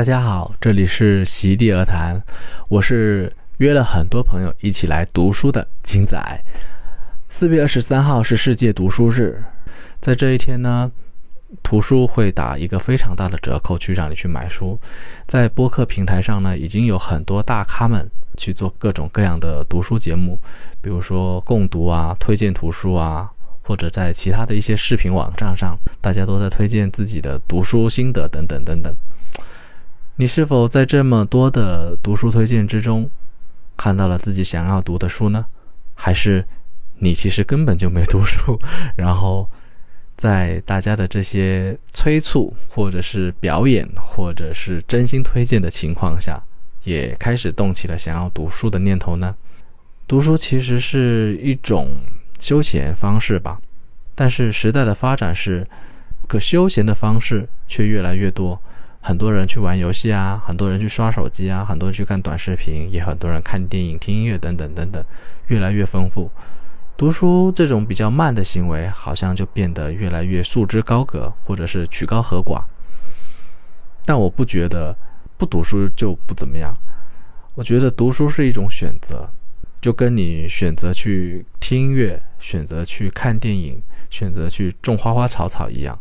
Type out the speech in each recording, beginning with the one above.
大家好，这里是席地而谈，我是约了很多朋友一起来读书的金仔。四月二十三号是世界读书日，在这一天呢，图书会打一个非常大的折扣，去让你去买书。在播客平台上呢，已经有很多大咖们去做各种各样的读书节目，比如说共读啊、推荐图书啊，或者在其他的一些视频网站上，大家都在推荐自己的读书心得等等等等。你是否在这么多的读书推荐之中，看到了自己想要读的书呢？还是你其实根本就没读书，然后在大家的这些催促，或者是表演，或者是真心推荐的情况下，也开始动起了想要读书的念头呢？读书其实是一种休闲方式吧，但是时代的发展是，可休闲的方式却越来越多。很多人去玩游戏啊，很多人去刷手机啊，很多人去看短视频，也很多人看电影、听音乐等等等等，越来越丰富。读书这种比较慢的行为，好像就变得越来越束之高阁，或者是曲高和寡。但我不觉得不读书就不怎么样，我觉得读书是一种选择，就跟你选择去听音乐、选择去看电影、选择去种花花草草一样，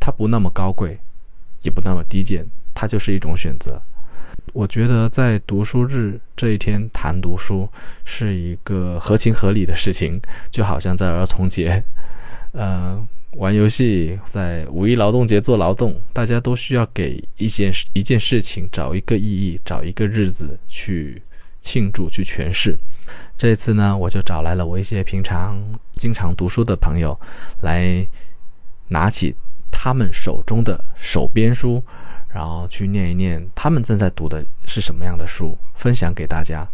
它不那么高贵。也不那么低贱，它就是一种选择。我觉得在读书日这一天谈读书是一个合情合理的事情，就好像在儿童节，呃，玩游戏，在五一劳动节做劳动，大家都需要给一些一件事情找一个意义，找一个日子去庆祝去诠释。这次呢，我就找来了我一些平常经常读书的朋友，来拿起。他们手中的手编书，然后去念一念他们正在读的是什么样的书，分享给大家。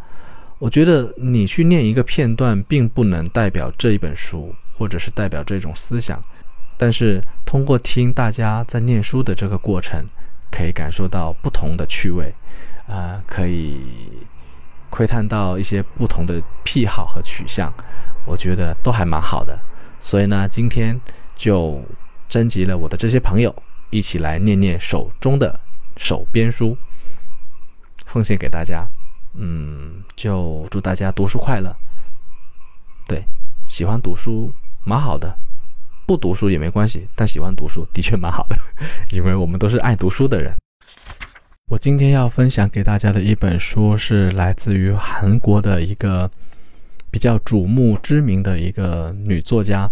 我觉得你去念一个片段，并不能代表这一本书，或者是代表这种思想。但是通过听大家在念书的这个过程，可以感受到不同的趣味，啊，可以窥探到一些不同的癖好和取向。我觉得都还蛮好的。所以呢，今天就。征集了我的这些朋友，一起来念念手中的手编书，奉献给大家。嗯，就祝大家读书快乐。对，喜欢读书蛮好的，不读书也没关系，但喜欢读书的确蛮好的，因为我们都是爱读书的人。我今天要分享给大家的一本书是来自于韩国的一个比较瞩目知名的一个女作家。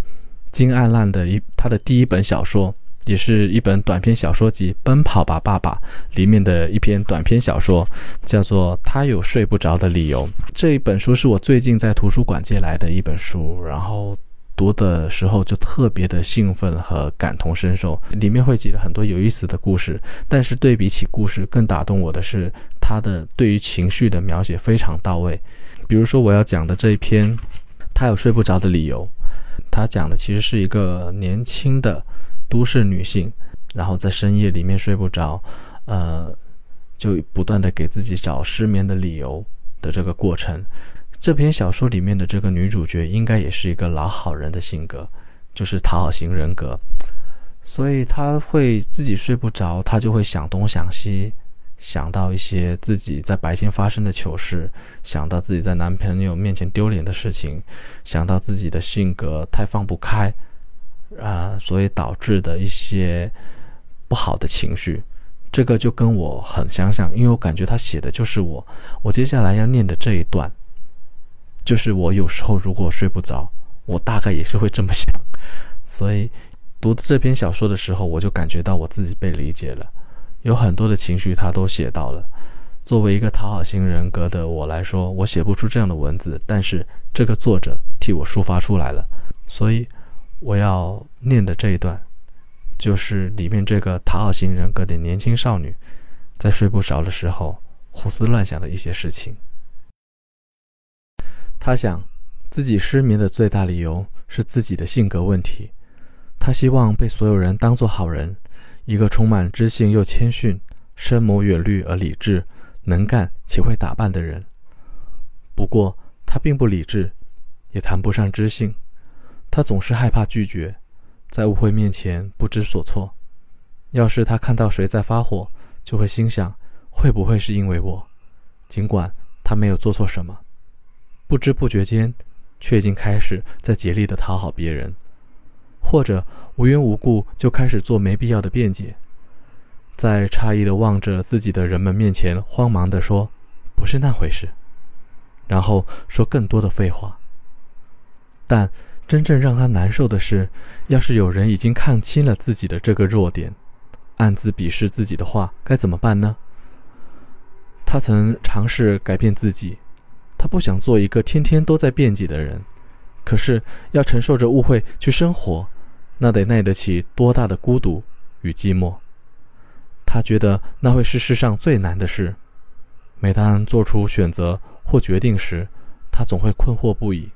金爱烂的一他的第一本小说，也是一本短篇小说集《奔跑吧，爸爸》里面的一篇短篇小说，叫做《他有睡不着的理由》。这一本书是我最近在图书馆借来的一本书，然后读的时候就特别的兴奋和感同身受。里面汇集了很多有意思的故事，但是对比起故事，更打动我的是他的对于情绪的描写非常到位。比如说我要讲的这一篇，《他有睡不着的理由》。他讲的其实是一个年轻的都市女性，然后在深夜里面睡不着，呃，就不断的给自己找失眠的理由的这个过程。这篇小说里面的这个女主角应该也是一个老好人的性格，就是讨好型人格，所以她会自己睡不着，她就会想东想西。想到一些自己在白天发生的糗事，想到自己在男朋友面前丢脸的事情，想到自己的性格太放不开，啊，所以导致的一些不好的情绪，这个就跟我很相像，因为我感觉他写的就是我。我接下来要念的这一段，就是我有时候如果睡不着，我大概也是会这么想。所以读这篇小说的时候，我就感觉到我自己被理解了。有很多的情绪，他都写到了。作为一个讨好型人格的我来说，我写不出这样的文字，但是这个作者替我抒发出来了。所以我要念的这一段，就是里面这个讨好型人格的年轻少女，在睡不着的时候胡思乱想的一些事情。她想，自己失眠的最大理由是自己的性格问题。她希望被所有人当作好人。一个充满知性又谦逊、深谋远虑而理智、能干且会打扮的人。不过，他并不理智，也谈不上知性。他总是害怕拒绝，在误会面前不知所措。要是他看到谁在发火，就会心想：会不会是因为我？尽管他没有做错什么，不知不觉间，却已经开始在竭力的讨好别人，或者无缘无故就开始做没必要的辩解，在诧异的望着自己的人们面前，慌忙的说：“不是那回事。”然后说更多的废话。但真正让他难受的是，要是有人已经看清了自己的这个弱点，暗自鄙视自己的话，该怎么办呢？他曾尝试改变自己，他不想做一个天天都在辩解的人，可是要承受着误会去生活，那得耐得起多大的孤独与寂寞？他觉得那会是世上最难的事。每当做出选择或决定时，他总会困惑不已；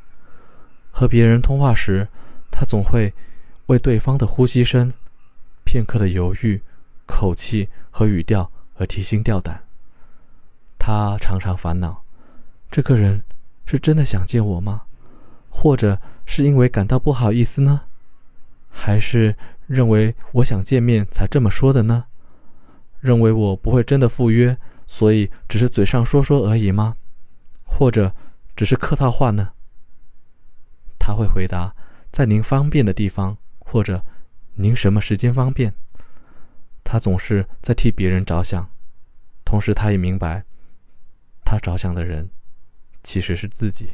和别人通话时，他总会为对方的呼吸声、片刻的犹豫、口气和语调而提心吊胆。他常常烦恼：这个人是真的想见我吗？或者是因为感到不好意思呢？还是认为我想见面才这么说的呢？认为我不会真的赴约，所以只是嘴上说说而已吗？或者只是客套话呢？他会回答：在您方便的地方，或者您什么时间方便？他总是在替别人着想，同时他也明白。他着想的人，其实是自己。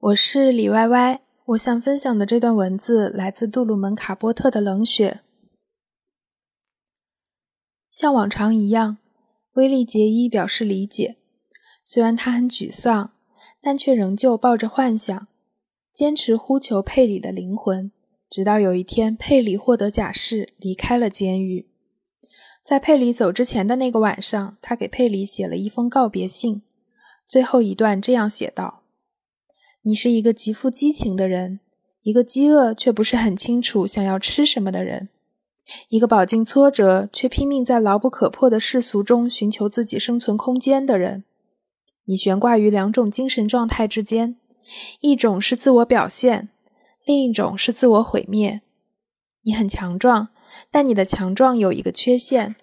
我是李歪歪，我想分享的这段文字来自杜鲁门·卡波特的《冷血》。像往常一样，威利·杰伊表示理解，虽然他很沮丧，但却仍旧抱着幻想，坚持呼求佩里的灵魂，直到有一天佩里获得假释，离开了监狱。在佩里走之前的那个晚上，他给佩里写了一封告别信。最后一段这样写道：“你是一个极富激情的人，一个饥饿却不是很清楚想要吃什么的人，一个饱经挫折却拼命在牢不可破的世俗中寻求自己生存空间的人。你悬挂于两种精神状态之间，一种是自我表现，另一种是自我毁灭。你很强壮。”但你的强壮有一个缺陷，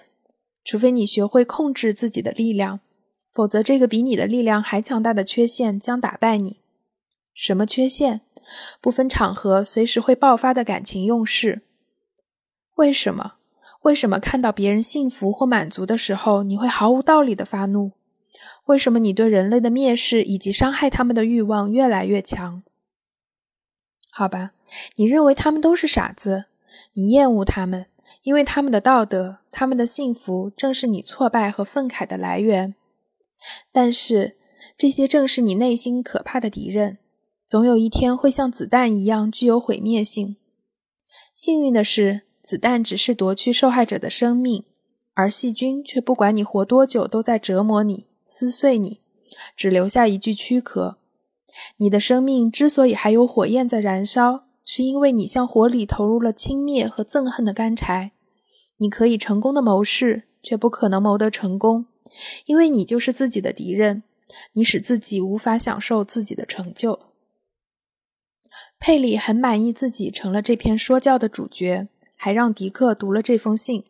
除非你学会控制自己的力量，否则这个比你的力量还强大的缺陷将打败你。什么缺陷？不分场合，随时会爆发的感情用事。为什么？为什么看到别人幸福或满足的时候，你会毫无道理的发怒？为什么你对人类的蔑视以及伤害他们的欲望越来越强？好吧，你认为他们都是傻子。你厌恶他们，因为他们的道德、他们的幸福正是你挫败和愤慨的来源。但是，这些正是你内心可怕的敌人，总有一天会像子弹一样具有毁灭性。幸运的是，子弹只是夺去受害者的生命，而细菌却不管你活多久，都在折磨你、撕碎你，只留下一具躯壳。你的生命之所以还有火焰在燃烧。是因为你向火里投入了轻蔑和憎恨的干柴，你可以成功的谋事，却不可能谋得成功，因为你就是自己的敌人，你使自己无法享受自己的成就。佩里很满意自己成了这篇说教的主角，还让迪克读了这封信，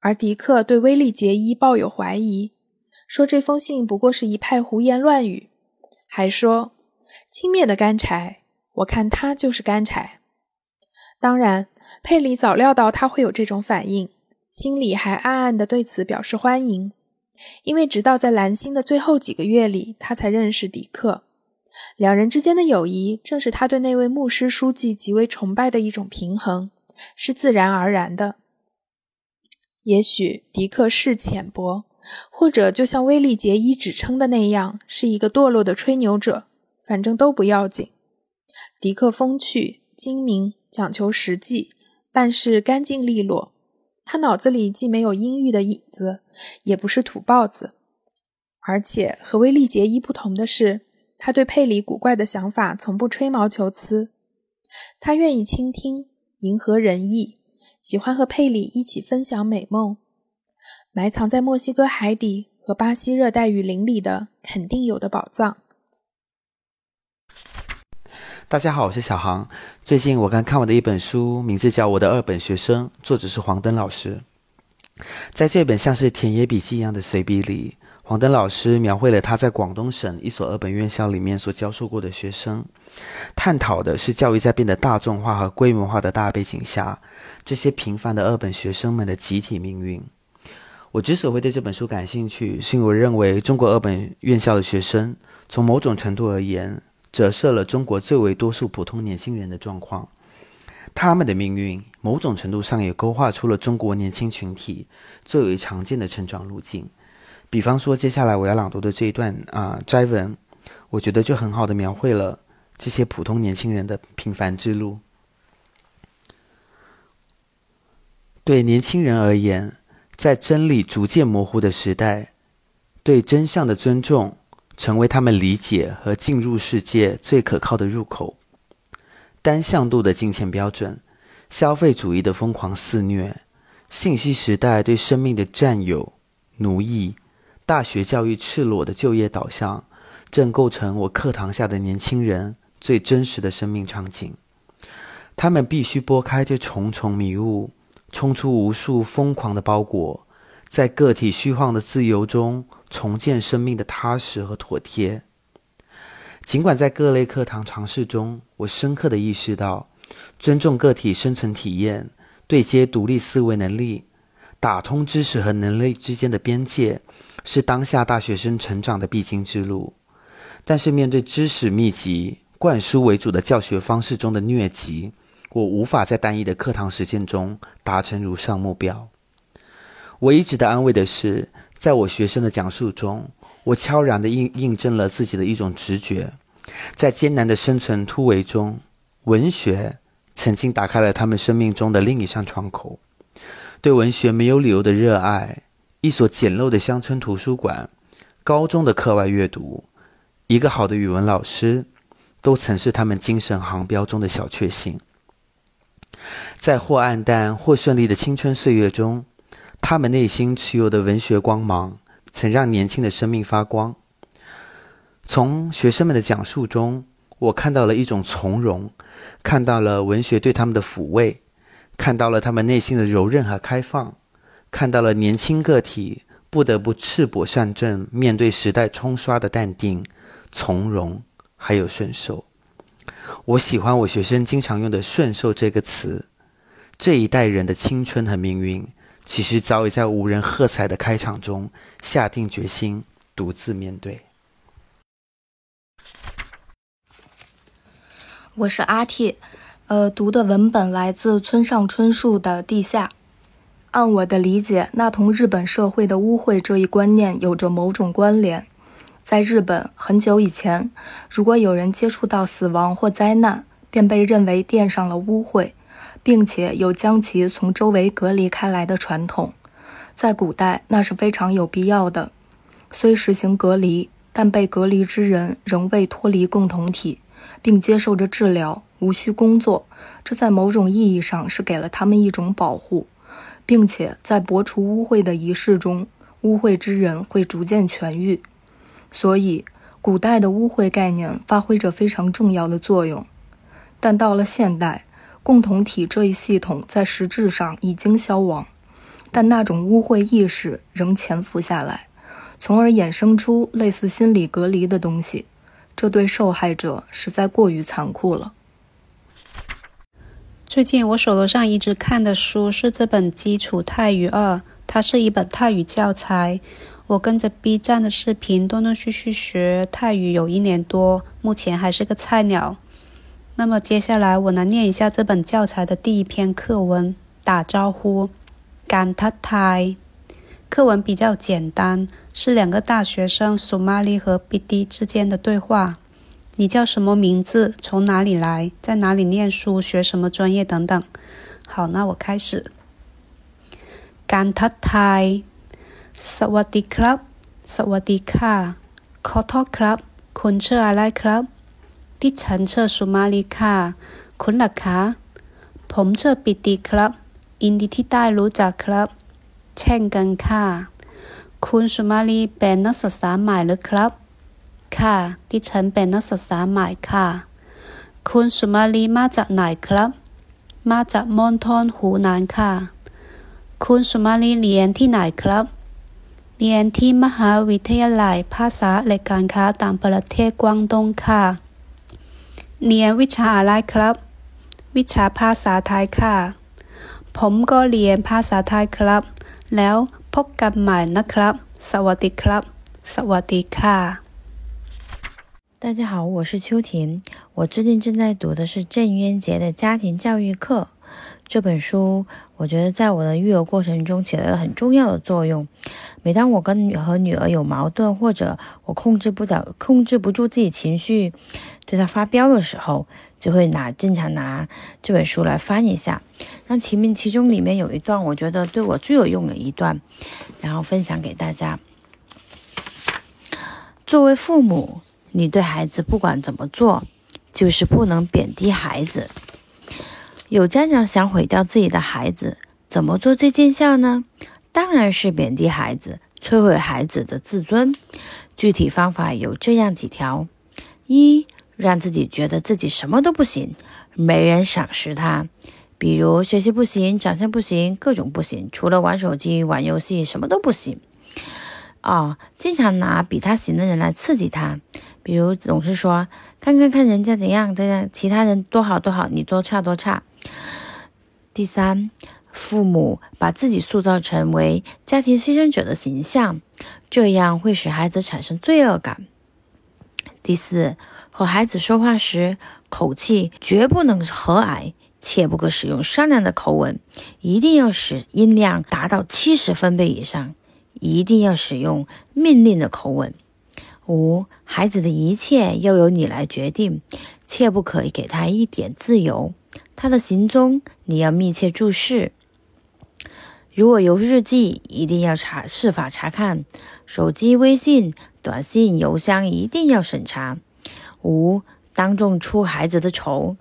而迪克对威利杰伊抱有怀疑，说这封信不过是一派胡言乱语，还说轻蔑的干柴。我看他就是干柴。当然，佩里早料到他会有这种反应，心里还暗暗地对此表示欢迎，因为直到在蓝星的最后几个月里，他才认识迪克。两人之间的友谊，正是他对那位牧师书记极为崇拜的一种平衡，是自然而然的。也许迪克是浅薄，或者就像威利杰伊指称的那样，是一个堕落的吹牛者，反正都不要紧。迪克风趣、精明，讲求实际，办事干净利落。他脑子里既没有阴郁的影子，也不是土包子。而且和威利杰伊不同的是，他对佩里古怪的想法从不吹毛求疵。他愿意倾听，迎合人意，喜欢和佩里一起分享美梦。埋藏在墨西哥海底和巴西热带雨林里的，肯定有的宝藏。大家好，我是小航。最近我刚看完的一本书，名字叫《我的二本学生》，作者是黄登老师。在这本像是田野笔记一样的随笔里，黄登老师描绘了他在广东省一所二本院校里面所教授过的学生，探讨的是教育在变得大众化和规模化的大背景下，这些平凡的二本学生们的集体命运。我之所以会对这本书感兴趣，是因为我认为中国二本院校的学生，从某种程度而言，折射了中国最为多数普通年轻人的状况。他们的命运，某种程度上也勾画出了中国年轻群体最为常见的成长路径。比方说，接下来我要朗读的这一段啊摘文，我觉得就很好的描绘了这些普通年轻人的平凡之路。对年轻人而言，在真理逐渐模糊的时代，对真相的尊重成为他们理解和进入世界最可靠的入口。单向度的金钱标准，消费主义的疯狂肆虐，信息时代对生命的占有、奴役，大学教育赤裸的就业导向，正构成我课堂下的年轻人最真实的生命场景。他们必须拨开这重重迷雾。冲出无数疯狂的包裹，在个体虚晃的自由中重建生命的踏实和妥帖。尽管在各类课堂尝试中，我深刻的意识到，尊重个体生存体验、对接独立思维能力、打通知识和能力之间的边界，是当下大学生成长的必经之路。但是，面对知识密集、灌输为主的教学方式中的疟疾，我无法在单一的课堂实践中达成如上目标。我一直的安慰的是，在我学生的讲述中，我悄然的印印证了自己的一种直觉：在艰难的生存突围中，文学曾经打开了他们生命中的另一扇窗口。对文学没有理由的热爱，一所简陋的乡村图书馆，高中的课外阅读，一个好的语文老师，都曾是他们精神航标中的小确幸。在或暗淡或顺利的青春岁月中，他们内心持有的文学光芒，曾让年轻的生命发光。从学生们的讲述中，我看到了一种从容，看到了文学对他们的抚慰，看到了他们内心的柔韧和开放，看到了年轻个体不得不赤膊上阵，面对时代冲刷的淡定、从容，还有顺受。我喜欢我学生经常用的“顺受”这个词。这一代人的青春和命运，其实早已在无人喝彩的开场中下定决心，独自面对。我是阿 T，呃，读的文本来自村上春树的《地下》。按我的理解，那同日本社会的污秽这一观念有着某种关联。在日本，很久以前，如果有人接触到死亡或灾难，便被认为垫上了污秽，并且有将其从周围隔离开来的传统。在古代，那是非常有必要的。虽实行隔离，但被隔离之人仍未脱离共同体，并接受着治疗，无需工作。这在某种意义上是给了他们一种保护，并且在拔除污秽的仪式中，污秽之人会逐渐痊愈。所以，古代的污秽概念发挥着非常重要的作用。但到了现代，共同体这一系统在实质上已经消亡，但那种污秽意识仍潜伏下来，从而衍生出类似心理隔离的东西。这对受害者实在过于残酷了。最近我手头上一直看的书是这本《基础泰语二》，它是一本泰语教材。我跟着 B 站的视频，断断续续学泰语有一年多，目前还是个菜鸟。那么接下来我来念一下这本教材的第一篇课文：打招呼，干他泰。课文比较简单，是两个大学生苏玛丽和 BD 之间的对话。你叫什么名字？从哪里来？在哪里念书？学什么专业？等等。好，那我开始。กันทัตไทยสวัสดีครับ สวัสดีค่ะ ขอโทษครับ คุณชื่ออะไรครับที่ฉันเชื่อสุมารีค่ะ คุณล่ะคะ ผมเชื่อปิติครับ อินดีที่ได้รู้จักครับ เช่นกันค่ะ คุณสุมารีเป็นนักศึกษาใหม่หรือครับ ค่ะ ดิฉันเป็นนักศึกษาใหม่ค่ะ คุณสุมาลีมาจากไหนครับ มาจากมณฑลหูหนานค่ะ คุณสุมาลีเรียนที่ไหนครับ เรียนที่มหาวิทยาลัยภาษาและการค้าต่างประเทศกวางดงค่ะ เรียนวิชาอะไรครับ วิชาภาษาไทยค่ะ ผมก็เรียนภาษาไทยครับ แล้วพบกันใหม่นะครับ สวัสดีครับ สวัสดีค่ะ。 大家好，我是秋婷。我最近正在读的是郑渊洁的家庭教育课这本书，我觉得在我的育儿过程中起到了很重要的作用。每当我跟和女儿有矛盾，或者我控制不了、控制不住自己情绪，对她发飙的时候，就会拿经常拿这本书来翻一下。那前面其中里面有一段，我觉得对我最有用的一段，然后分享给大家。作为父母。你对孩子不管怎么做，就是不能贬低孩子。有家长想毁掉自己的孩子，怎么做最见效呢？当然是贬低孩子，摧毁孩子的自尊。具体方法有这样几条：一，让自己觉得自己什么都不行，没人赏识他，比如学习不行，长相不行，各种不行，除了玩手机、玩游戏，什么都不行。二，经常拿比他行的人来刺激他。比如总是说看看看人家怎样怎样，其他人多好多好，你多差多差。第三，父母把自己塑造成为家庭牺牲者的形象，这样会使孩子产生罪恶感。第四，和孩子说话时口气绝不能和蔼，切不可使用商量的口吻，一定要使音量达到七十分贝以上，一定要使用命令的口吻。五，孩子的一切要由你来决定，切不可以给他一点自由。他的行踪你要密切注视。如果有日记，一定要查是法查看；手机、微信、短信、邮箱一定要审查。五，当众出孩子的丑。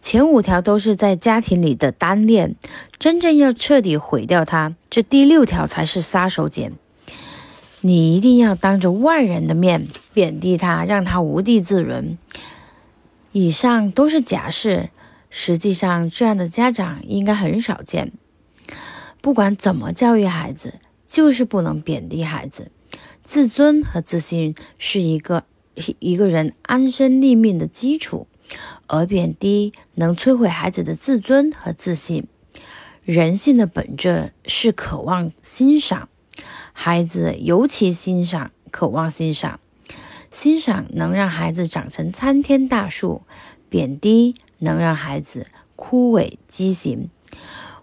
前五条都是在家庭里的单恋，真正要彻底毁掉他，这第六条才是杀手锏。你一定要当着万人的面贬低他，让他无地自容。以上都是假设，实际上这样的家长应该很少见。不管怎么教育孩子，就是不能贬低孩子。自尊和自信是一个一个人安身立命的基础，而贬低能摧毁孩子的自尊和自信。人性的本质是渴望欣赏。孩子尤其欣赏、渴望欣赏，欣赏能让孩子长成参天大树，贬低能让孩子枯萎畸形。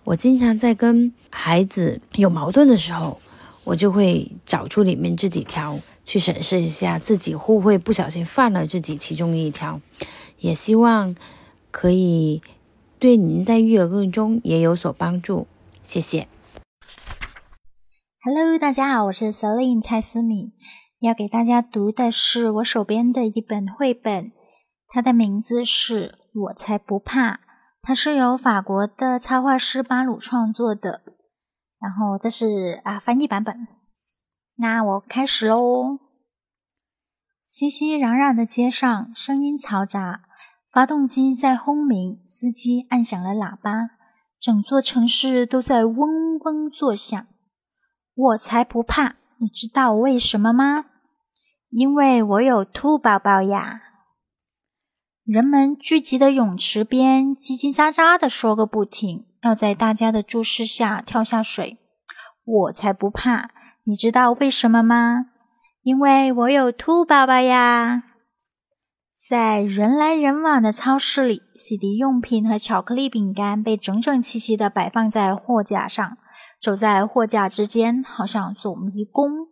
我经常在跟孩子有矛盾的时候，我就会找出里面这几条，去审视一下自己会不会不小心犯了这几其中一条，也希望可以对您在育儿过程中也有所帮助。谢谢。Hello，大家好，我是 Celine 蔡思敏，要给大家读的是我手边的一本绘本，它的名字是《我才不怕》，它是由法国的插画师巴鲁创作的，然后这是啊翻译版本。那我开始喽。熙熙攘攘的街上，声音嘈杂，发动机在轰鸣，司机按响了喇叭，整座城市都在嗡嗡作响。我才不怕，你知道为什么吗？因为我有兔宝宝呀！人们聚集的泳池边，叽叽喳喳的说个不停，要在大家的注视下跳下水。我才不怕，你知道为什么吗？因为我有兔宝宝呀！在人来人往的超市里，洗涤用品和巧克力饼干被整整齐齐的摆放在货架上。走在货架之间，好像走迷宫。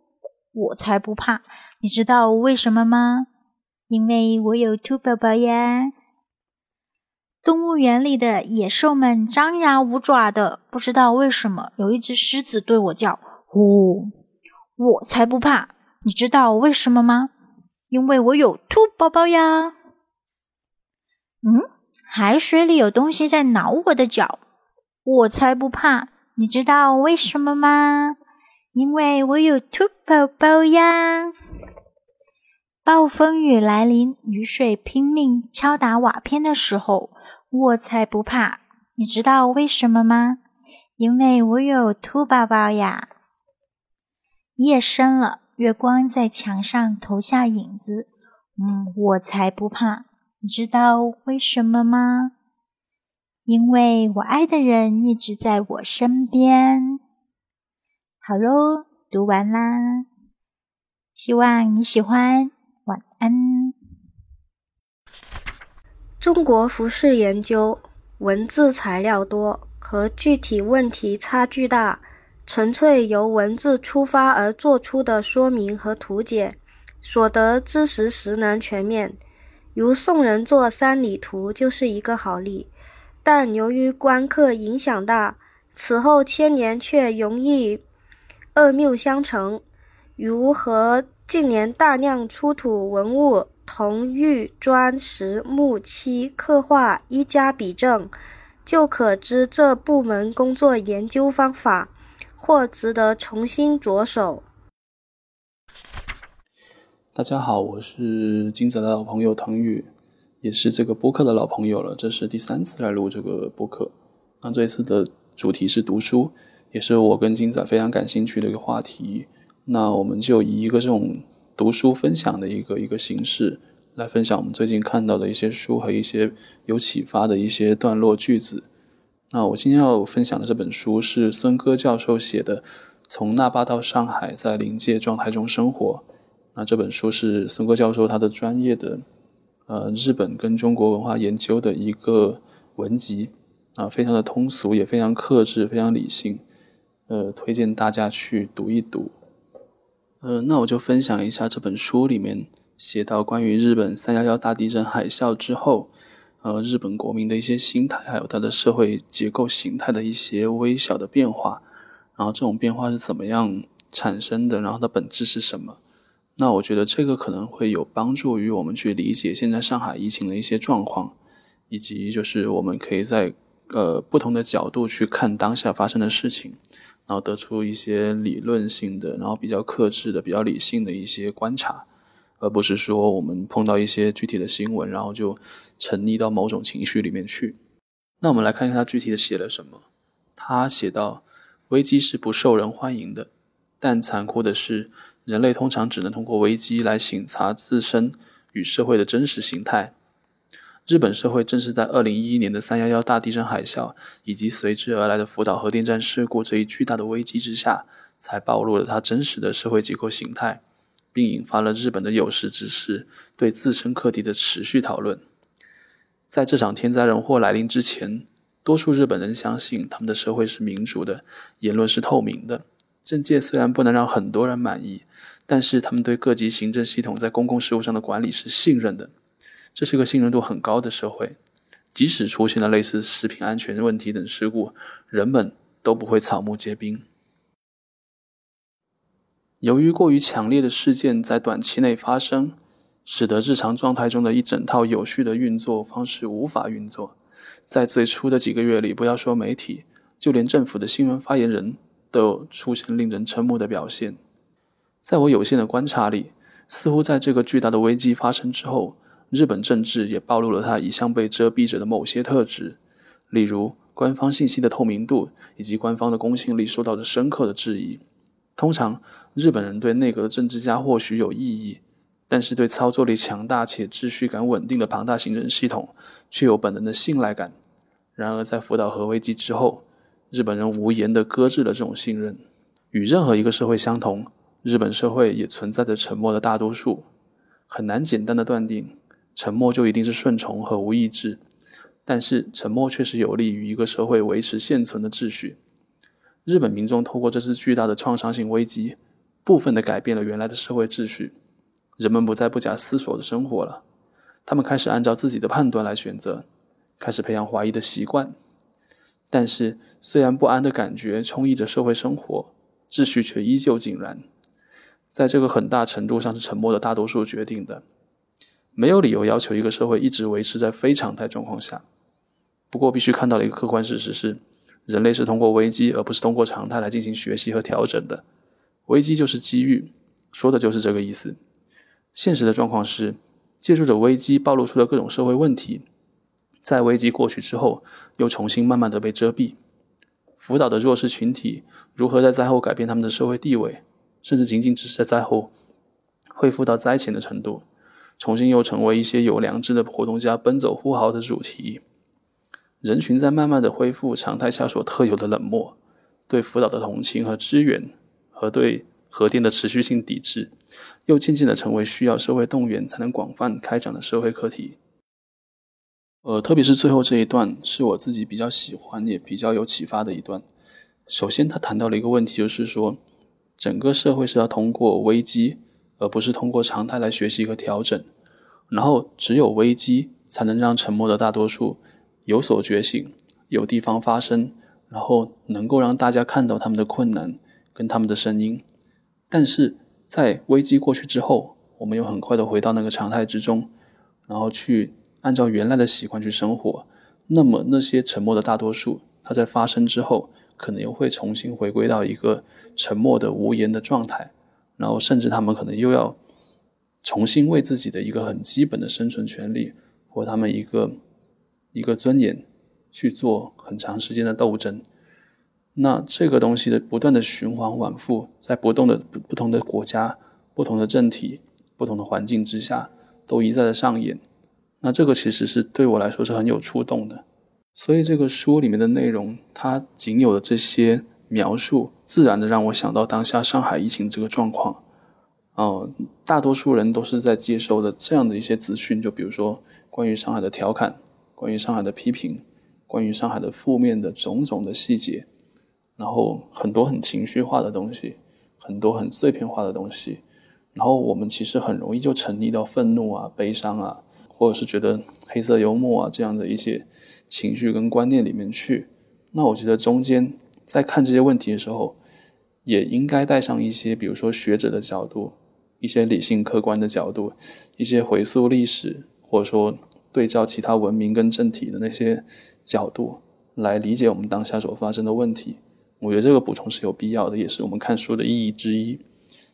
我才不怕！你知道为什么吗？因为我有兔宝宝呀！动物园里的野兽们张牙舞爪的，不知道为什么有一只狮子对我叫：“呼！”我才不怕！你知道为什么吗？因为我有兔宝宝呀！嗯，海水里有东西在挠我的脚，我才不怕！你知道为什么吗？因为我有兔宝宝呀！暴风雨来临，雨水拼命敲打瓦片的时候，我才不怕。你知道为什么吗？因为我有兔宝宝呀。夜深了，月光在墙上投下影子。嗯，我才不怕。你知道为什么吗？因为我爱的人一直在我身边。好喽，读完啦，希望你喜欢。晚安。中国服饰研究文字材料多，和具体问题差距大，纯粹由文字出发而做出的说明和图解，所得知识实难全面。如宋人作《三里图》就是一个好例，但由于观课影响大，此后千年却容易恶谬相承，如何？近年大量出土文物，铜、玉、砖、石、木、漆刻画一家比正，就可知这部门工作研究方法或值得重新着手。大家好，我是金子的老朋友腾宇，也是这个播客的老朋友了。这是第三次来录这个播客，那这一次的主题是读书，也是我跟金仔非常感兴趣的一个话题。那我们就以一个这种读书分享的一个一个形式来分享我们最近看到的一些书和一些有启发的一些段落句子。那我今天要分享的这本书是孙戈教授写的《从那霸到上海，在临界状态中生活》。那这本书是孙戈教授他的专业的呃日本跟中国文化研究的一个文集啊，非常的通俗，也非常克制，非常理性。呃，推荐大家去读一读。呃，那我就分享一下这本书里面写到关于日本三幺幺大地震海啸之后，呃，日本国民的一些心态，还有它的社会结构形态的一些微小的变化，然后这种变化是怎么样产生的，然后它本质是什么？那我觉得这个可能会有帮助于我们去理解现在上海疫情的一些状况，以及就是我们可以在呃不同的角度去看当下发生的事情。然后得出一些理论性的，然后比较克制的、比较理性的一些观察，而不是说我们碰到一些具体的新闻，然后就沉溺到某种情绪里面去。那我们来看一看他具体的写了什么。他写到：危机是不受人欢迎的，但残酷的是，人类通常只能通过危机来省察自身与社会的真实形态。日本社会正是在二零一一年的三幺幺大地震海啸以及随之而来的福岛核电站事故这一巨大的危机之下，才暴露了它真实的社会结构形态，并引发了日本的有识之士对自身课题的持续讨论。在这场天灾人祸来临之前，多数日本人相信他们的社会是民主的，言论是透明的，政界虽然不能让很多人满意，但是他们对各级行政系统在公共事务上的管理是信任的。这是个信任度很高的社会，即使出现了类似食品安全问题等事故，人们都不会草木皆兵。由于过于强烈的事件在短期内发生，使得日常状态中的一整套有序的运作方式无法运作。在最初的几个月里，不要说媒体，就连政府的新闻发言人都出现令人瞠目的表现。在我有限的观察里，似乎在这个巨大的危机发生之后。日本政治也暴露了它一向被遮蔽着的某些特质，例如官方信息的透明度以及官方的公信力受到了深刻的质疑。通常，日本人对内阁的政治家或许有异议，但是对操作力强大且秩序感稳定的庞大行政系统却有本能的信赖感。然而，在福岛核危机之后，日本人无言地搁置了这种信任。与任何一个社会相同，日本社会也存在着沉默的大多数，很难简单的断定。沉默就一定是顺从和无意志，但是沉默确实有利于一个社会维持现存的秩序。日本民众透过这次巨大的创伤性危机，部分的改变了原来的社会秩序。人们不再不假思索的生活了，他们开始按照自己的判断来选择，开始培养怀疑的习惯。但是，虽然不安的感觉充溢着社会生活，秩序却依旧井然。在这个很大程度上是沉默的大多数决定的。没有理由要求一个社会一直维持在非常态状况下。不过，必须看到的一个客观事实是，人类是通过危机而不是通过常态来进行学习和调整的。危机就是机遇，说的就是这个意思。现实的状况是，借助着危机暴露出的各种社会问题，在危机过去之后，又重新慢慢的被遮蔽。辅导的弱势群体如何在灾后改变他们的社会地位，甚至仅仅只是在灾后恢复到灾前的程度，重新又成为一些有良知的活动家奔走呼号的主题。人群在慢慢的恢复常态下所特有的冷漠，对辅导的同情和支援，和对核电的持续性抵制。又渐渐的成为需要社会动员才能广泛开展的社会课题。呃，特别是最后这一段是我自己比较喜欢也比较有启发的一段。首先，他谈到了一个问题，就是说，整个社会是要通过危机，而不是通过常态来学习和调整。然后，只有危机才能让沉默的大多数有所觉醒，有地方发声，然后能够让大家看到他们的困难跟他们的声音。但是，在危机过去之后，我们又很快的回到那个常态之中，然后去按照原来的习惯去生活。那么那些沉默的大多数，它在发生之后，可能又会重新回归到一个沉默的无言的状态，然后甚至他们可能又要重新为自己的一个很基本的生存权利或他们一个一个尊严去做很长时间的斗争。那这个东西的不断的循环往复，在不动的不不同的国家、不同的政体、不同的环境之下，都一再的上演。那这个其实是对我来说是很有触动的。所以这个书里面的内容，它仅有的这些描述，自然的让我想到当下上海疫情这个状况。哦，大多数人都是在接收的这样的一些资讯，就比如说关于上海的调侃，关于上海的批评，关于上海的负面的种种的细节。然后很多很情绪化的东西，很多很碎片化的东西，然后我们其实很容易就沉溺到愤怒啊、悲伤啊，或者是觉得黑色幽默啊这样的一些情绪跟观念里面去。那我觉得中间在看这些问题的时候，也应该带上一些，比如说学者的角度，一些理性客观的角度，一些回溯历史，或者说对照其他文明跟政体的那些角度，来理解我们当下所发生的问题。我觉得这个补充是有必要的，也是我们看书的意义之一。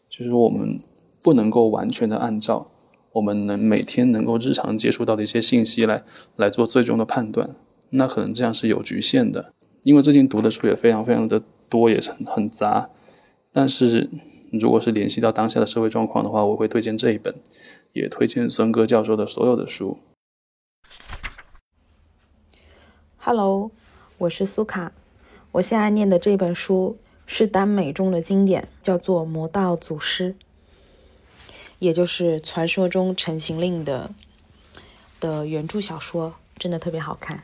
就是我们不能够完全的按照我们能每天能够日常接触到的一些信息来来做最终的判断，那可能这样是有局限的。因为最近读的书也非常非常的多，也是很很杂。但是如果是联系到当下的社会状况的话，我会推荐这一本，也推荐孙哥教授的所有的书。Hello，我是苏卡。我现在念的这本书是耽美中的经典，叫做《魔道祖师》，也就是传说中陈情令的的原著小说，真的特别好看。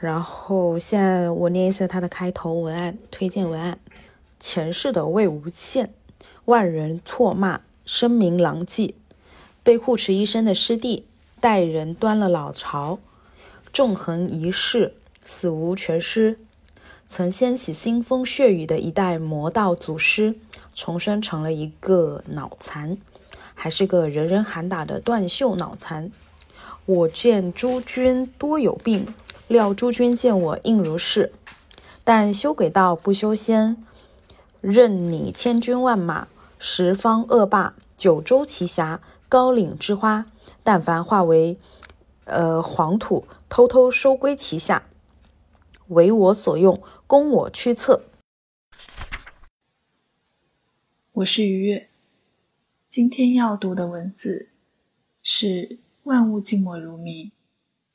然后现在我念一下它的开头文案，推荐文案：前世的魏无羡，万人唾骂，声名狼藉，被护持一生的师弟带人端了老巢，纵横一世，死无全尸。曾掀起腥风血雨的一代魔道祖师，重生成了一个脑残，还是个人人喊打的断袖脑残。我见诸君多有病，料诸君见我应如是。但修鬼道不修仙，任你千军万马，十方恶霸，九州奇侠，高岭之花，但凡化为呃黄土，偷偷收归旗下。为我所用，供我驱策。我是愉悦，今天要读的文字是《万物静默如谜》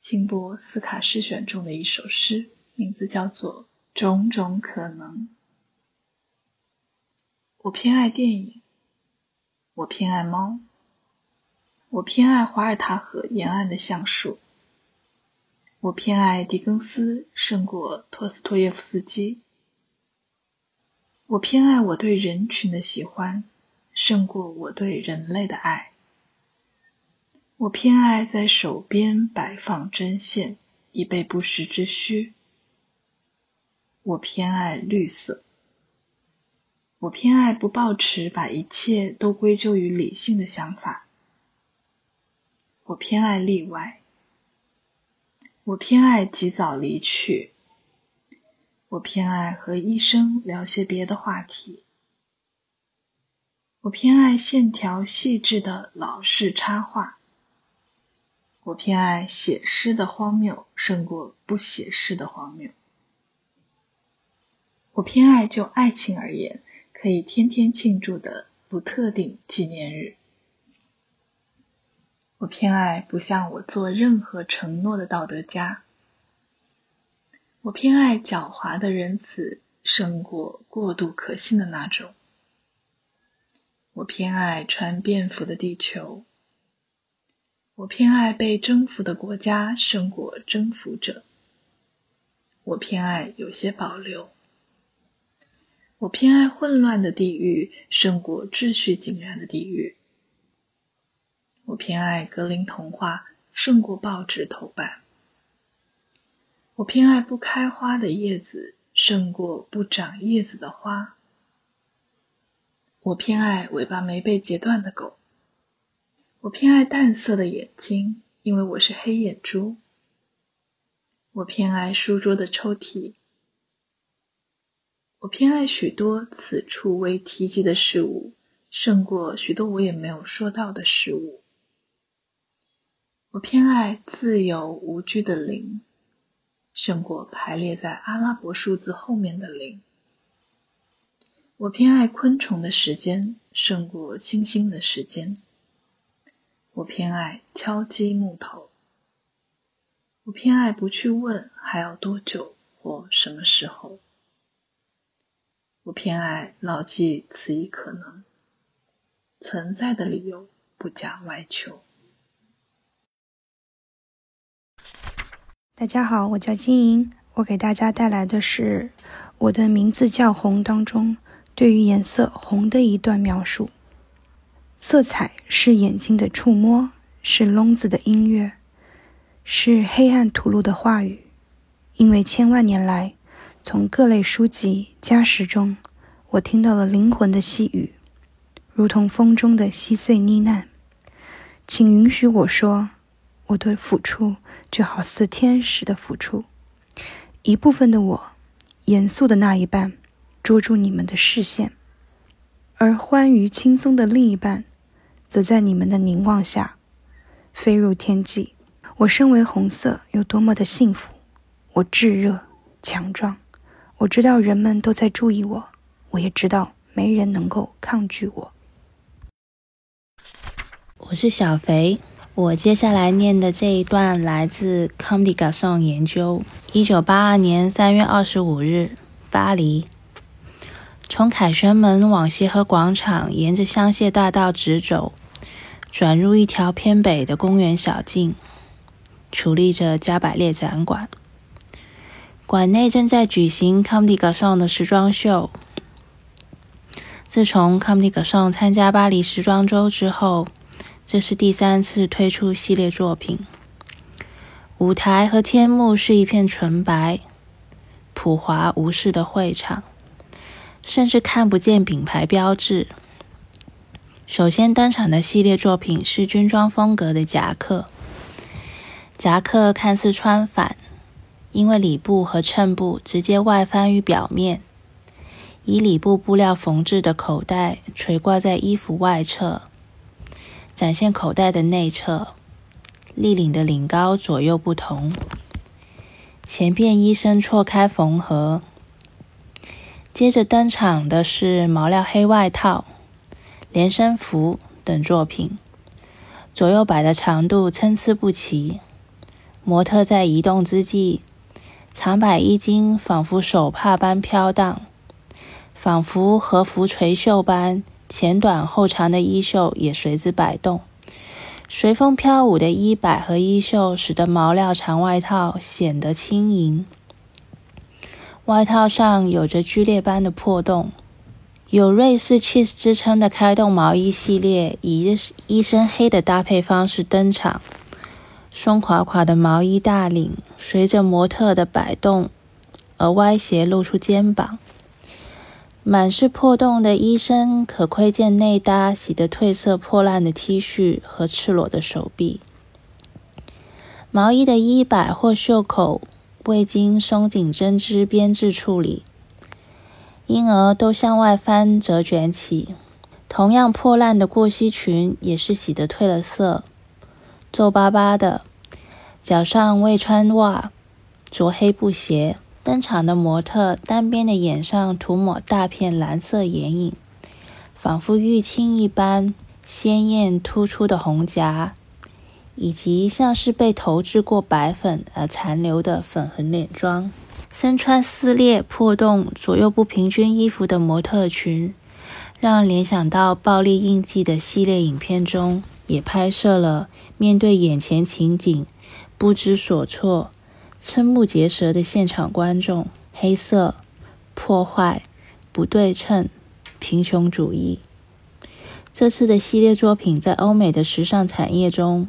清波斯卡诗选中的一首诗，名字叫做《种种可能》。我偏爱电影，我偏爱猫，我偏爱华尔塔河沿岸的橡树。我偏爱狄更斯胜过托斯托耶夫斯基。我偏爱我对人群的喜欢胜过我对人类的爱。我偏爱在手边摆放针线以备不时之需。我偏爱绿色。我偏爱不抱持把一切都归咎于理性的想法。我偏爱例外。我偏爱及早离去。我偏爱和医生聊些别的话题。我偏爱线条细致的老式插画。我偏爱写诗的荒谬胜过不写诗的荒谬。我偏爱就爱情而言可以天天庆祝的不特定纪念日。我偏爱不向我做任何承诺的道德家。我偏爱狡猾的仁慈胜过过度可信的那种。我偏爱穿便服的地球。我偏爱被征服的国家胜过征服者。我偏爱有些保留。我偏爱混乱的地狱胜过秩序井然的地狱。我偏爱格林童话胜过报纸头版。我偏爱不开花的叶子胜过不长叶子的花。我偏爱尾巴没被截断的狗。我偏爱淡色的眼睛，因为我是黑眼珠。我偏爱书桌的抽屉。我偏爱许多此处未提及的事物，胜过许多我也没有说到的事物。我偏爱自由无拘的零，胜过排列在阿拉伯数字后面的零。我偏爱昆虫的时间，胜过星星的时间。我偏爱敲击木头。我偏爱不去问还要多久或什么时候。我偏爱牢记此一可能存在的理由，不假外求。大家好，我叫金莹，我给大家带来的是我的名字叫红当中对于颜色红的一段描述。色彩是眼睛的触摸，是聋子的音乐，是黑暗吐露的话语。因为千万年来，从各类书籍、家史中，我听到了灵魂的细语，如同风中的细碎呢喃。请允许我说，我的抚触就好似天使的抚触。一部分的我，严肃的那一半，捉住你们的视线。而欢愉轻松的另一半，则在你们的凝望下飞入天际。我身为红色，有多么的幸福！我炙热、强壮。我知道人们都在注意我，我也知道没人能够抗拒我。我是小肥。我接下来念的这一段来自《Comedy g a s o n 研究》，一九八二年三月二十五日，巴黎。从凯旋门往协和广场，沿着香榭大道直走，转入一条偏北的公园小径，矗立着加百列展馆。馆内正在举行 Comedy g a s o n 的时装秀。自从 Comedy g a s o n 参加巴黎时装周之后，这是第三次推出系列作品。舞台和天幕是一片纯白、朴华无事的会场。甚至看不见品牌标志。首先登场的系列作品是军装风格的夹克。夹克看似穿反，因为里布和衬布直接外翻于表面，以里布布料缝制的口袋垂挂在衣服外侧，展现口袋的内侧。立领的领高左右不同，前片衣身错开缝合。接着登场的是毛料黑外套、连身服等作品，左右摆的长度参差不齐。模特在移动之际，长摆衣襟仿佛手帕般飘荡，仿佛和服垂袖般，前短后长的衣袖也随之摆动。随风飘舞的衣摆和衣袖，使得毛料长外套显得轻盈。外套上有着龟裂般的破洞，有瑞士 cheese 之称的开洞毛衣系列以一身黑的搭配方式登场。松垮垮的毛衣大领随着模特的摆动而歪斜，露出肩膀。满是破洞的衣身可窥见内搭洗得褪色破烂的 T 恤和赤裸的手臂。毛衣的衣摆或袖口。未经松紧针织编制处理，因而都向外翻折卷起。同样破烂的过膝裙也是洗得褪了色，皱巴巴的，脚上未穿袜，着黑布鞋。登场的模特单边的眼上涂抹大片蓝色眼影，仿佛玉清一般鲜艳突出的红颊，以及像是被投掷过白粉而残留的粉痕脸妆。身穿撕裂、破洞、左右不平均衣服的模特裙，让联想到暴力印记的系列影片中，也拍摄了面对眼前情景不知所措。瞠目结舌的现场观众，黑色、破坏、不对称、贫穷主义。这次的系列作品在欧美的时尚产业中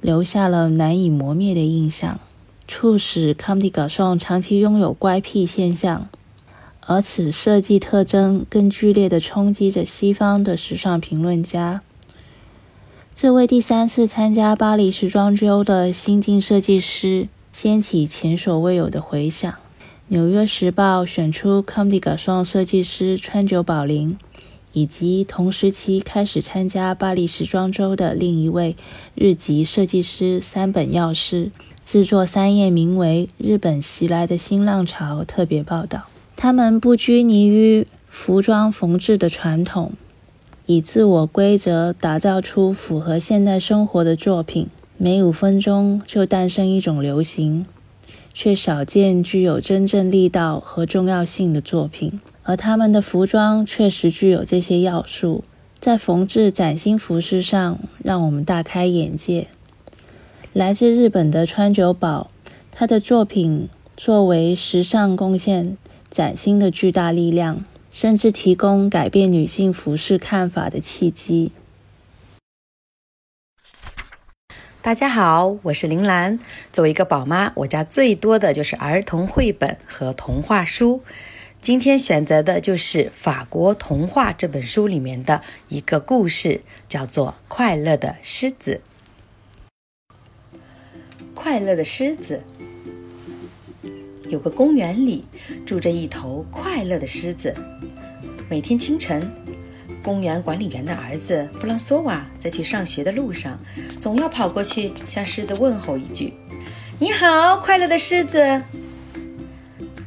留下了难以磨灭的印象，促使 Comedy Garçon 长期拥有怪癖现象。而此设计特征更剧烈地冲击着西方的时尚评论家。这位第三次参加巴黎时装周的新晋设计师。掀起前所未有的回响。《纽约时报》选出 Comedy Garçon 设计师川久保玲，以及同时期开始参加巴黎时装周的另一位日籍设计师三本耀司，制作三页名为《日本袭来的新浪潮》特别报道。他们不拘泥于服装缝制的传统，以自我规则打造出符合现代生活的作品。每五分钟就诞生一种流行，却少见具有真正力道和重要性的作品。而他们的服装确实具有这些要素，在缝制崭新服饰上让我们大开眼界。来自日本的川久保，他的作品作为时尚贡献崭新的巨大力量，甚至提供改变女性服饰看法的契机。大家好，我是林兰。作为一个宝妈，我家最多的就是儿童绘本和童话书。今天选择的就是《法国童话》这本书里面的一个故事，叫做《快乐的狮子》。快乐的狮子，有个公园里住着一头快乐的狮子。每天清晨。公园管理员的儿子弗朗索瓦在去上学的路上，总要跑过去向狮子问候一句：“你好，快乐的狮子。”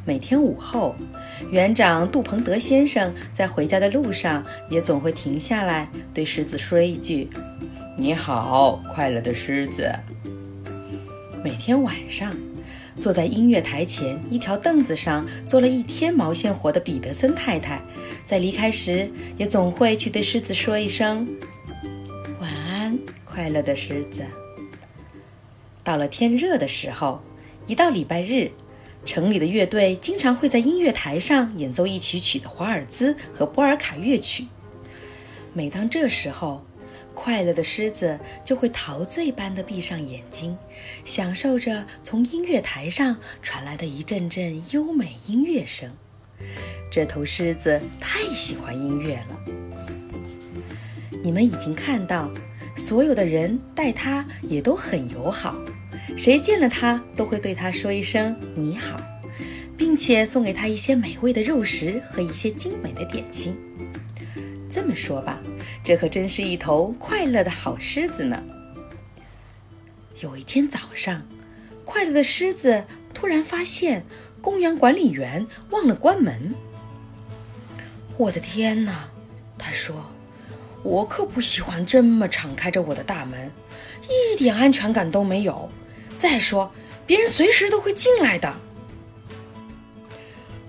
每天午后，园长杜彭德先生在回家的路上也总会停下来对狮子说一句：“你好，快乐的狮子。”每天晚上，坐在音乐台前一条凳子上做了一天毛线活的彼得森太太。在离开时，也总会去对狮子说一声“晚安，快乐的狮子”。到了天热的时候，一到礼拜日，城里的乐队经常会在音乐台上演奏一曲曲的华尔兹和波尔卡乐曲。每当这时候，快乐的狮子就会陶醉般的闭上眼睛，享受着从音乐台上传来的一阵阵优美音乐声。这头狮子太喜欢音乐了。你们已经看到，所有的人待它也都很友好，谁见了它都会对它说一声“你好”，并且送给它一些美味的肉食和一些精美的点心。这么说吧，这可真是一头快乐的好狮子呢。有一天早上，快乐的狮子突然发现公园管理员忘了关门。我的天哪，他说：“我可不喜欢这么敞开着我的大门，一点安全感都没有。再说，别人随时都会进来的。”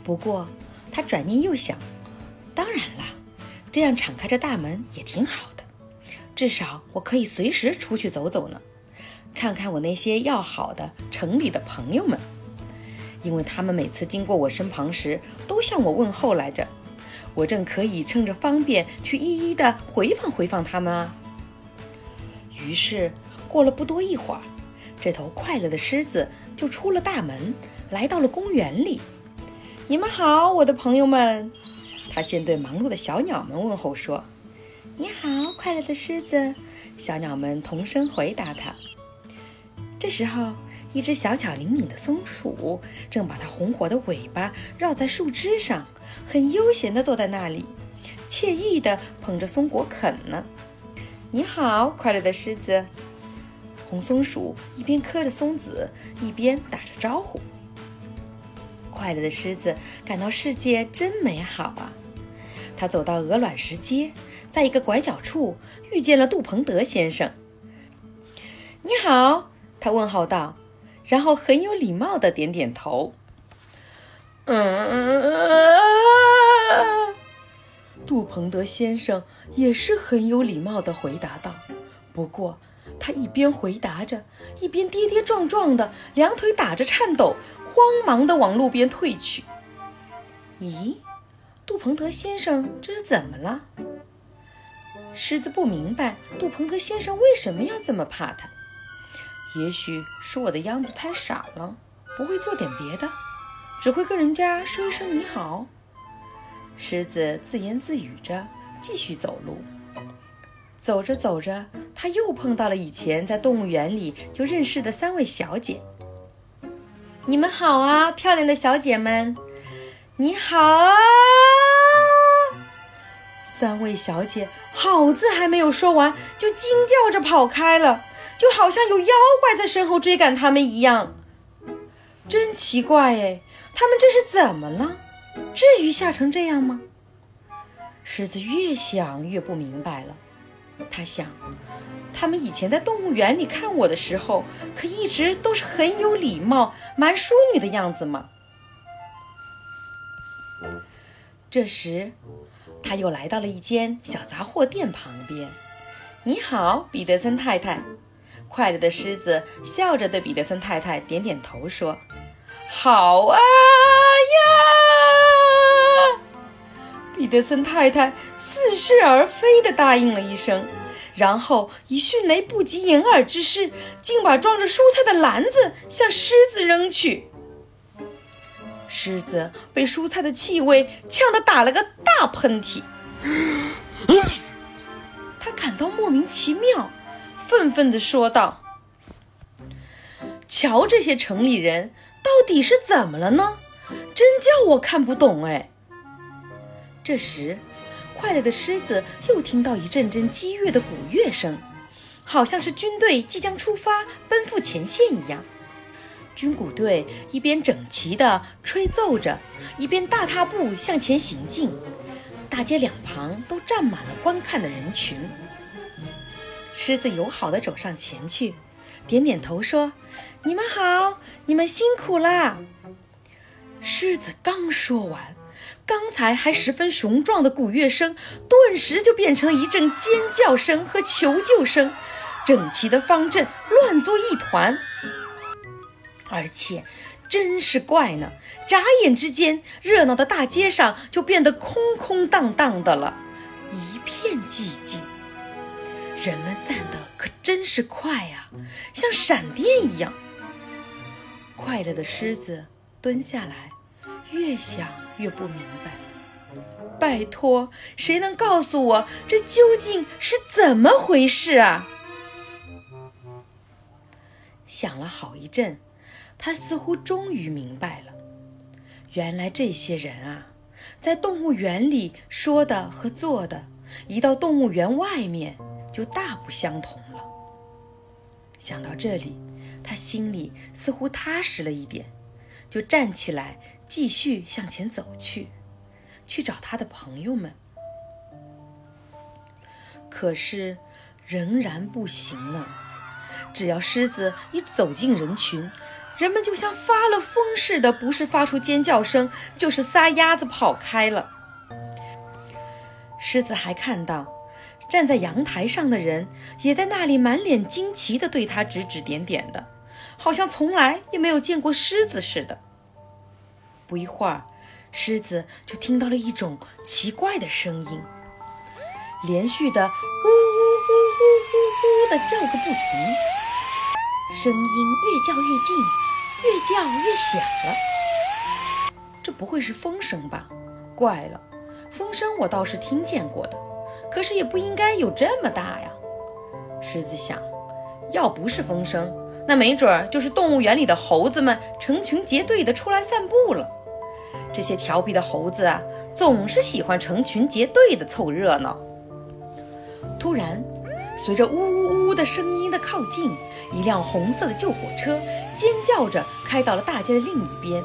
不过，他转念又想，当然啦，这样敞开着大门也挺好的，至少我可以随时出去走走呢，看看我那些要好的城里的朋友们，因为他们每次经过我身旁时都向我问候来着。我正可以趁着方便去一一的回访回访他们啊。于是过了不多一会儿，这头快乐的狮子就出了大门，来到了公园里。你们好，我的朋友们！他先对忙碌的小鸟们问候说：“你好，快乐的狮子。”小鸟们同声回答他。这时候，一只小巧灵敏的松鼠正把它红火的尾巴绕在树枝上。很悠闲地坐在那里，惬意地捧着松果啃呢。你好，快乐的狮子。红松鼠一边嗑着松子，一边打着招呼。快乐的狮子感到世界真美好啊！他走到鹅卵石街，在一个拐角处遇见了杜鹏德先生。你好，他问候道，然后很有礼貌地点点头。嗯，杜鹏德先生也是很有礼貌地回答道。不过，他一边回答着，一边跌跌撞撞的，两腿打着颤抖，慌忙地往路边退去。咦，杜鹏德先生这是怎么了？狮子不明白杜鹏德先生为什么要这么怕他。也许是我的样子太傻了，不会做点别的。只会跟人家说一声你好。狮子自言自语着，继续走路。走着走着，他又碰到了以前在动物园里就认识的三位小姐。你们好啊，漂亮的小姐们！你好啊！三位小姐好字还没有说完，就惊叫着跑开了，就好像有妖怪在身后追赶他们一样。真奇怪哎！他们这是怎么了？至于吓成这样吗？狮子越想越不明白了。他想，他们以前在动物园里看我的时候，可一直都是很有礼貌、蛮淑女的样子嘛。这时，他又来到了一间小杂货店旁边。“你好，彼得森太太。”快乐的狮子笑着对彼得森太太点点头说。好啊呀！彼得森太太似是而非的答应了一声，然后以迅雷不及掩耳之势，竟把装着蔬菜的篮子向狮子扔去。狮子被蔬菜的气味呛得打了个大喷嚏，他感到莫名其妙，愤愤地说道：“瞧这些城里人！”到底是怎么了呢？真叫我看不懂哎！这时，快乐的狮子又听到一阵阵激越的鼓乐声，好像是军队即将出发奔赴前线一样。军鼓队一边整齐地吹奏着，一边大踏步向前行进。大街两旁都站满了观看的人群。狮子友好地走上前去。点点头说：“你们好，你们辛苦啦。”狮子刚说完，刚才还十分雄壮的鼓乐声，顿时就变成一阵尖叫声和求救声，整齐的方阵乱作一团。而且，真是怪呢，眨眼之间，热闹的大街上就变得空空荡荡的了，一片寂静。人们散的可真是快呀，像闪电一样。快乐的狮子蹲下来，越想越不明白。拜托，谁能告诉我这究竟是怎么回事啊？想了好一阵，他似乎终于明白了。原来这些人啊，在动物园里说的和做的，一到动物园外面。就大不相同了。想到这里，他心里似乎踏实了一点，就站起来，继续向前走去，去找他的朋友们。可是，仍然不行呢。只要狮子一走进人群，人们就像发了疯似的，不是发出尖叫声，就是撒丫子跑开了。狮子还看到。站在阳台上的人也在那里满脸惊奇地对他指指点点的，好像从来也没有见过狮子似的。不一会儿，狮子就听到了一种奇怪的声音，连续的呜呜呜呜呜呜的叫个不停，声音越叫越近，越叫越响了。这不会是风声吧？怪了，风声我倒是听见过的。可是也不应该有这么大呀，狮子想，要不是风声，那没准儿就是动物园里的猴子们成群结队的出来散步了。这些调皮的猴子啊，总是喜欢成群结队的凑热闹。突然，随着呜呜呜的声音的靠近，一辆红色的救火车尖叫着开到了大街的另一边，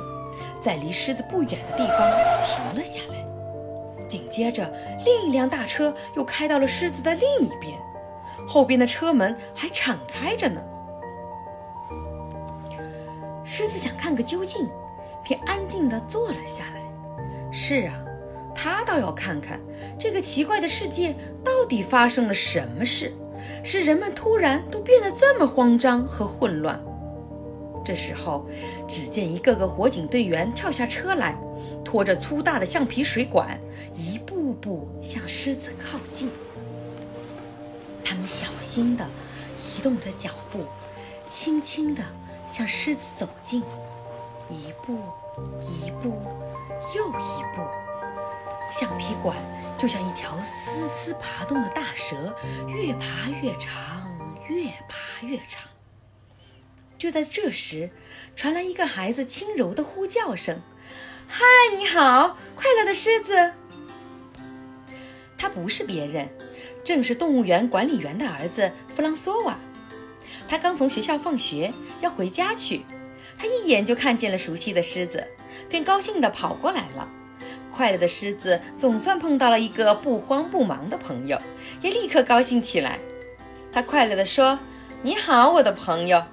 在离狮子不远的地方停了下来。紧接着，另一辆大车又开到了狮子的另一边，后边的车门还敞开着呢。狮子想看个究竟，便安静地坐了下来。是啊，他倒要看看这个奇怪的世界到底发生了什么事，使人们突然都变得这么慌张和混乱。这时候，只见一个个火警队员跳下车来，拖着粗大的橡皮水管，一步步向狮子靠近。他们小心地移动着脚步，轻轻地向狮子走近，一步，一步，又一步。橡皮管就像一条丝丝爬动的大蛇，越爬越长，越爬越长。就在这时，传来一个孩子轻柔的呼叫声：“嗨，你好，快乐的狮子！”他不是别人，正是动物园管理员的儿子弗朗索瓦。他刚从学校放学，要回家去。他一眼就看见了熟悉的狮子，便高兴地跑过来了。快乐的狮子总算碰到了一个不慌不忙的朋友，也立刻高兴起来。他快乐地说：“你好，我的朋友。”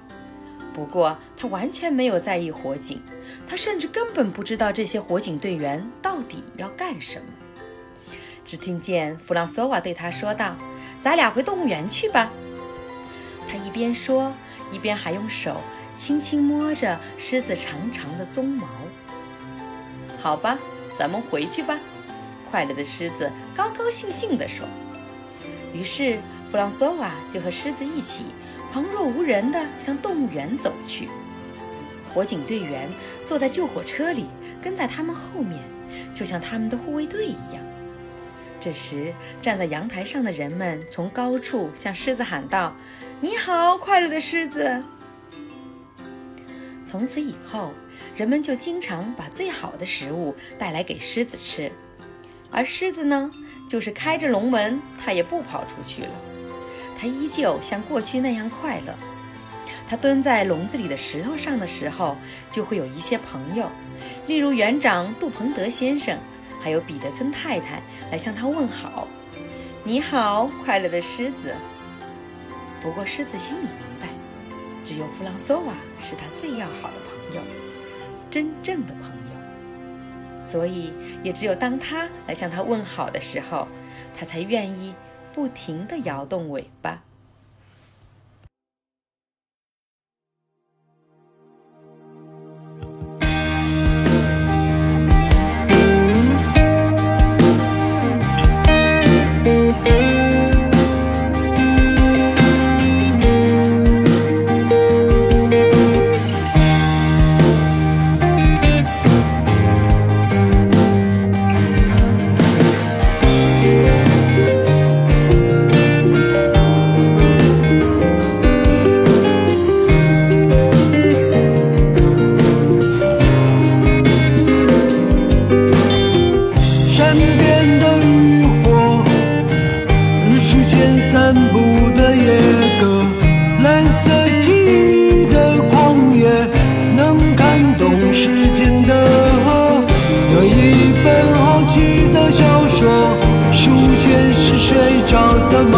不过，他完全没有在意火警，他甚至根本不知道这些火警队员到底要干什么。只听见弗朗索瓦对他说道：“咱俩回动物园去吧。”他一边说，一边还用手轻轻摸着狮子长长的鬃毛。“好吧，咱们回去吧。”快乐的狮子高高兴兴地说。于是，弗朗索瓦就和狮子一起。旁若无人地向动物园走去，火警队员坐在救火车里，跟在他们后面，就像他们的护卫队一样。这时，站在阳台上的人们从高处向狮子喊道：“你好，快乐的狮子！”从此以后，人们就经常把最好的食物带来给狮子吃，而狮子呢，就是开着笼门，它也不跑出去了。它依旧像过去那样快乐。它蹲在笼子里的石头上的时候，就会有一些朋友，例如园长杜彭德先生，还有彼得森太太来向他问好：“你好，快乐的狮子。”不过狮子心里明白，只有弗朗索瓦是他最要好的朋友，真正的朋友。所以，也只有当他来向他问好的时候，他才愿意。不停地摇动尾巴。out